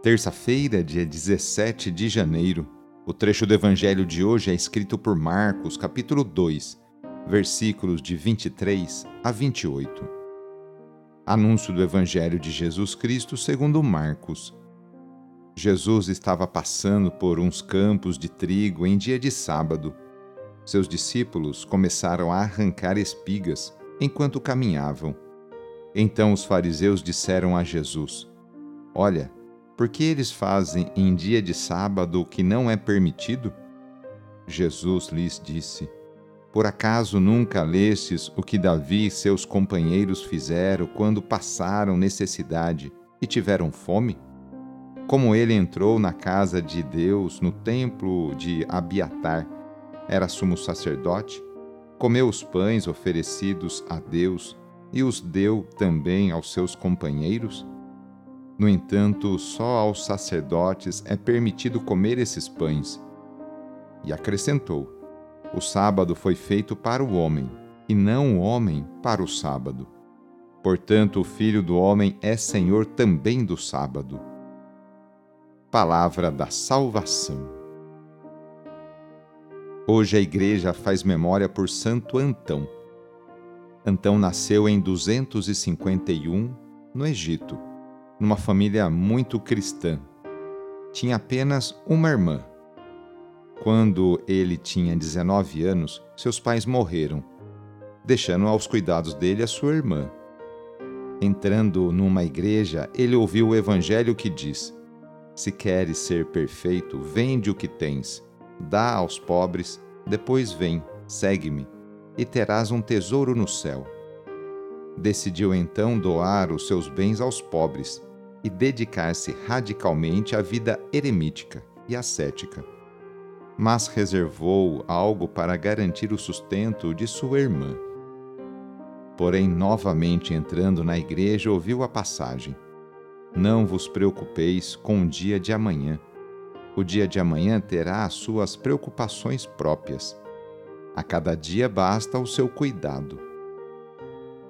Terça-feira, dia 17 de janeiro. O trecho do evangelho de hoje é escrito por Marcos, capítulo 2, versículos de 23 a 28. Anúncio do evangelho de Jesus Cristo segundo Marcos. Jesus estava passando por uns campos de trigo em dia de sábado. Seus discípulos começaram a arrancar espigas enquanto caminhavam. Então os fariseus disseram a Jesus: Olha, por que eles fazem em dia de sábado o que não é permitido? Jesus lhes disse: Por acaso nunca lestes o que Davi e seus companheiros fizeram quando passaram necessidade e tiveram fome? Como ele entrou na casa de Deus, no templo de Abiatar, era sumo sacerdote, comeu os pães oferecidos a Deus e os deu também aos seus companheiros? No entanto, só aos sacerdotes é permitido comer esses pães. E acrescentou: O sábado foi feito para o homem, e não o homem para o sábado. Portanto, o Filho do Homem é Senhor também do sábado. Palavra da Salvação. Hoje a Igreja faz memória por Santo Antão. Antão nasceu em 251, no Egito numa família muito cristã. Tinha apenas uma irmã. Quando ele tinha 19 anos, seus pais morreram, deixando aos cuidados dele a sua irmã. Entrando numa igreja, ele ouviu o evangelho que diz: Se queres ser perfeito, vende o que tens, dá aos pobres, depois vem, segue-me, e terás um tesouro no céu. Decidiu então doar os seus bens aos pobres e dedicar-se radicalmente à vida eremítica e ascética. Mas reservou algo para garantir o sustento de sua irmã. Porém, novamente entrando na igreja, ouviu a passagem: Não vos preocupeis com o dia de amanhã. O dia de amanhã terá as suas preocupações próprias. A cada dia basta o seu cuidado.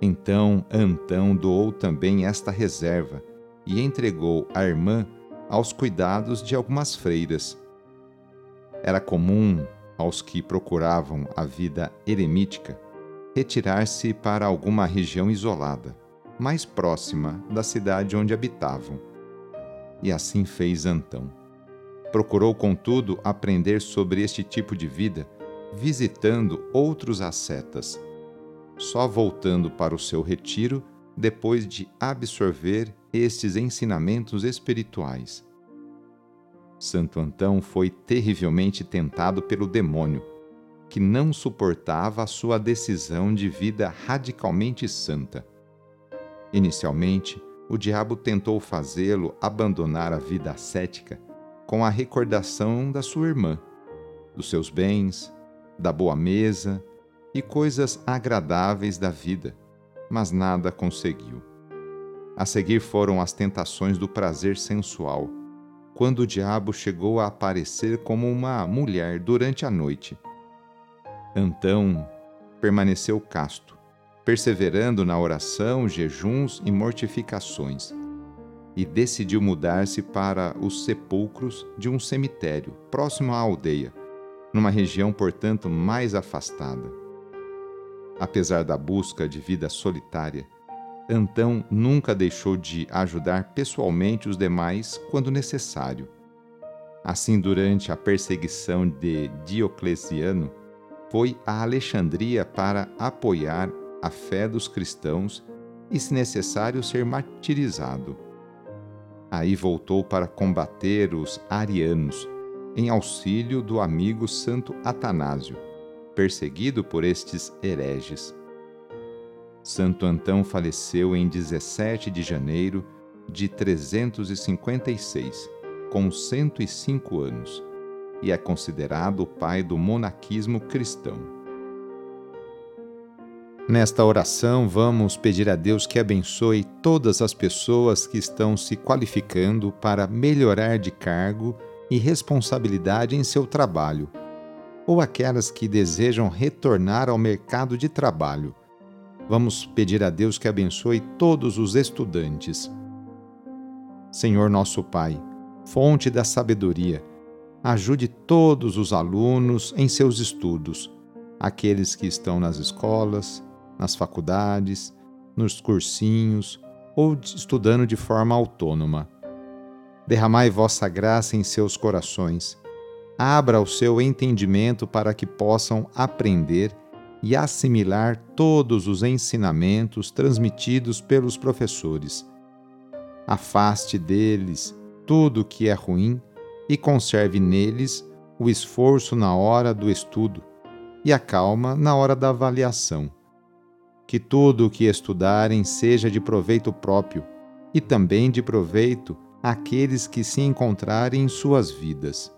Então Antão doou também esta reserva e entregou a irmã aos cuidados de algumas freiras. Era comum aos que procuravam a vida eremítica retirar-se para alguma região isolada, mais próxima da cidade onde habitavam. E assim fez Antão. Procurou, contudo, aprender sobre este tipo de vida, visitando outros ascetas, só voltando para o seu retiro depois de absorver estes ensinamentos espirituais. Santo Antão foi terrivelmente tentado pelo demônio, que não suportava a sua decisão de vida radicalmente santa. Inicialmente, o diabo tentou fazê-lo abandonar a vida ascética com a recordação da sua irmã, dos seus bens, da boa mesa e coisas agradáveis da vida, mas nada conseguiu. A seguir foram as tentações do prazer sensual, quando o diabo chegou a aparecer como uma mulher durante a noite. Antão permaneceu casto, perseverando na oração, jejuns e mortificações, e decidiu mudar-se para os sepulcros de um cemitério próximo à aldeia, numa região, portanto, mais afastada. Apesar da busca de vida solitária, Antão nunca deixou de ajudar pessoalmente os demais quando necessário. Assim, durante a perseguição de Diocleciano, foi a Alexandria para apoiar a fé dos cristãos e, se necessário, ser martirizado. Aí voltou para combater os arianos, em auxílio do amigo Santo Atanásio, perseguido por estes hereges. Santo Antão faleceu em 17 de janeiro de 356, com 105 anos, e é considerado o pai do monaquismo cristão. Nesta oração, vamos pedir a Deus que abençoe todas as pessoas que estão se qualificando para melhorar de cargo e responsabilidade em seu trabalho, ou aquelas que desejam retornar ao mercado de trabalho Vamos pedir a Deus que abençoe todos os estudantes. Senhor nosso Pai, fonte da sabedoria, ajude todos os alunos em seus estudos, aqueles que estão nas escolas, nas faculdades, nos cursinhos ou estudando de forma autônoma. Derramai vossa graça em seus corações. Abra o seu entendimento para que possam aprender e assimilar todos os ensinamentos transmitidos pelos professores. Afaste deles tudo que é ruim e conserve neles o esforço na hora do estudo e a calma na hora da avaliação. Que tudo o que estudarem seja de proveito próprio e também de proveito àqueles que se encontrarem em suas vidas.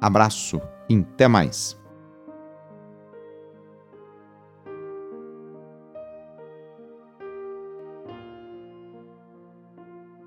Abraço e até mais!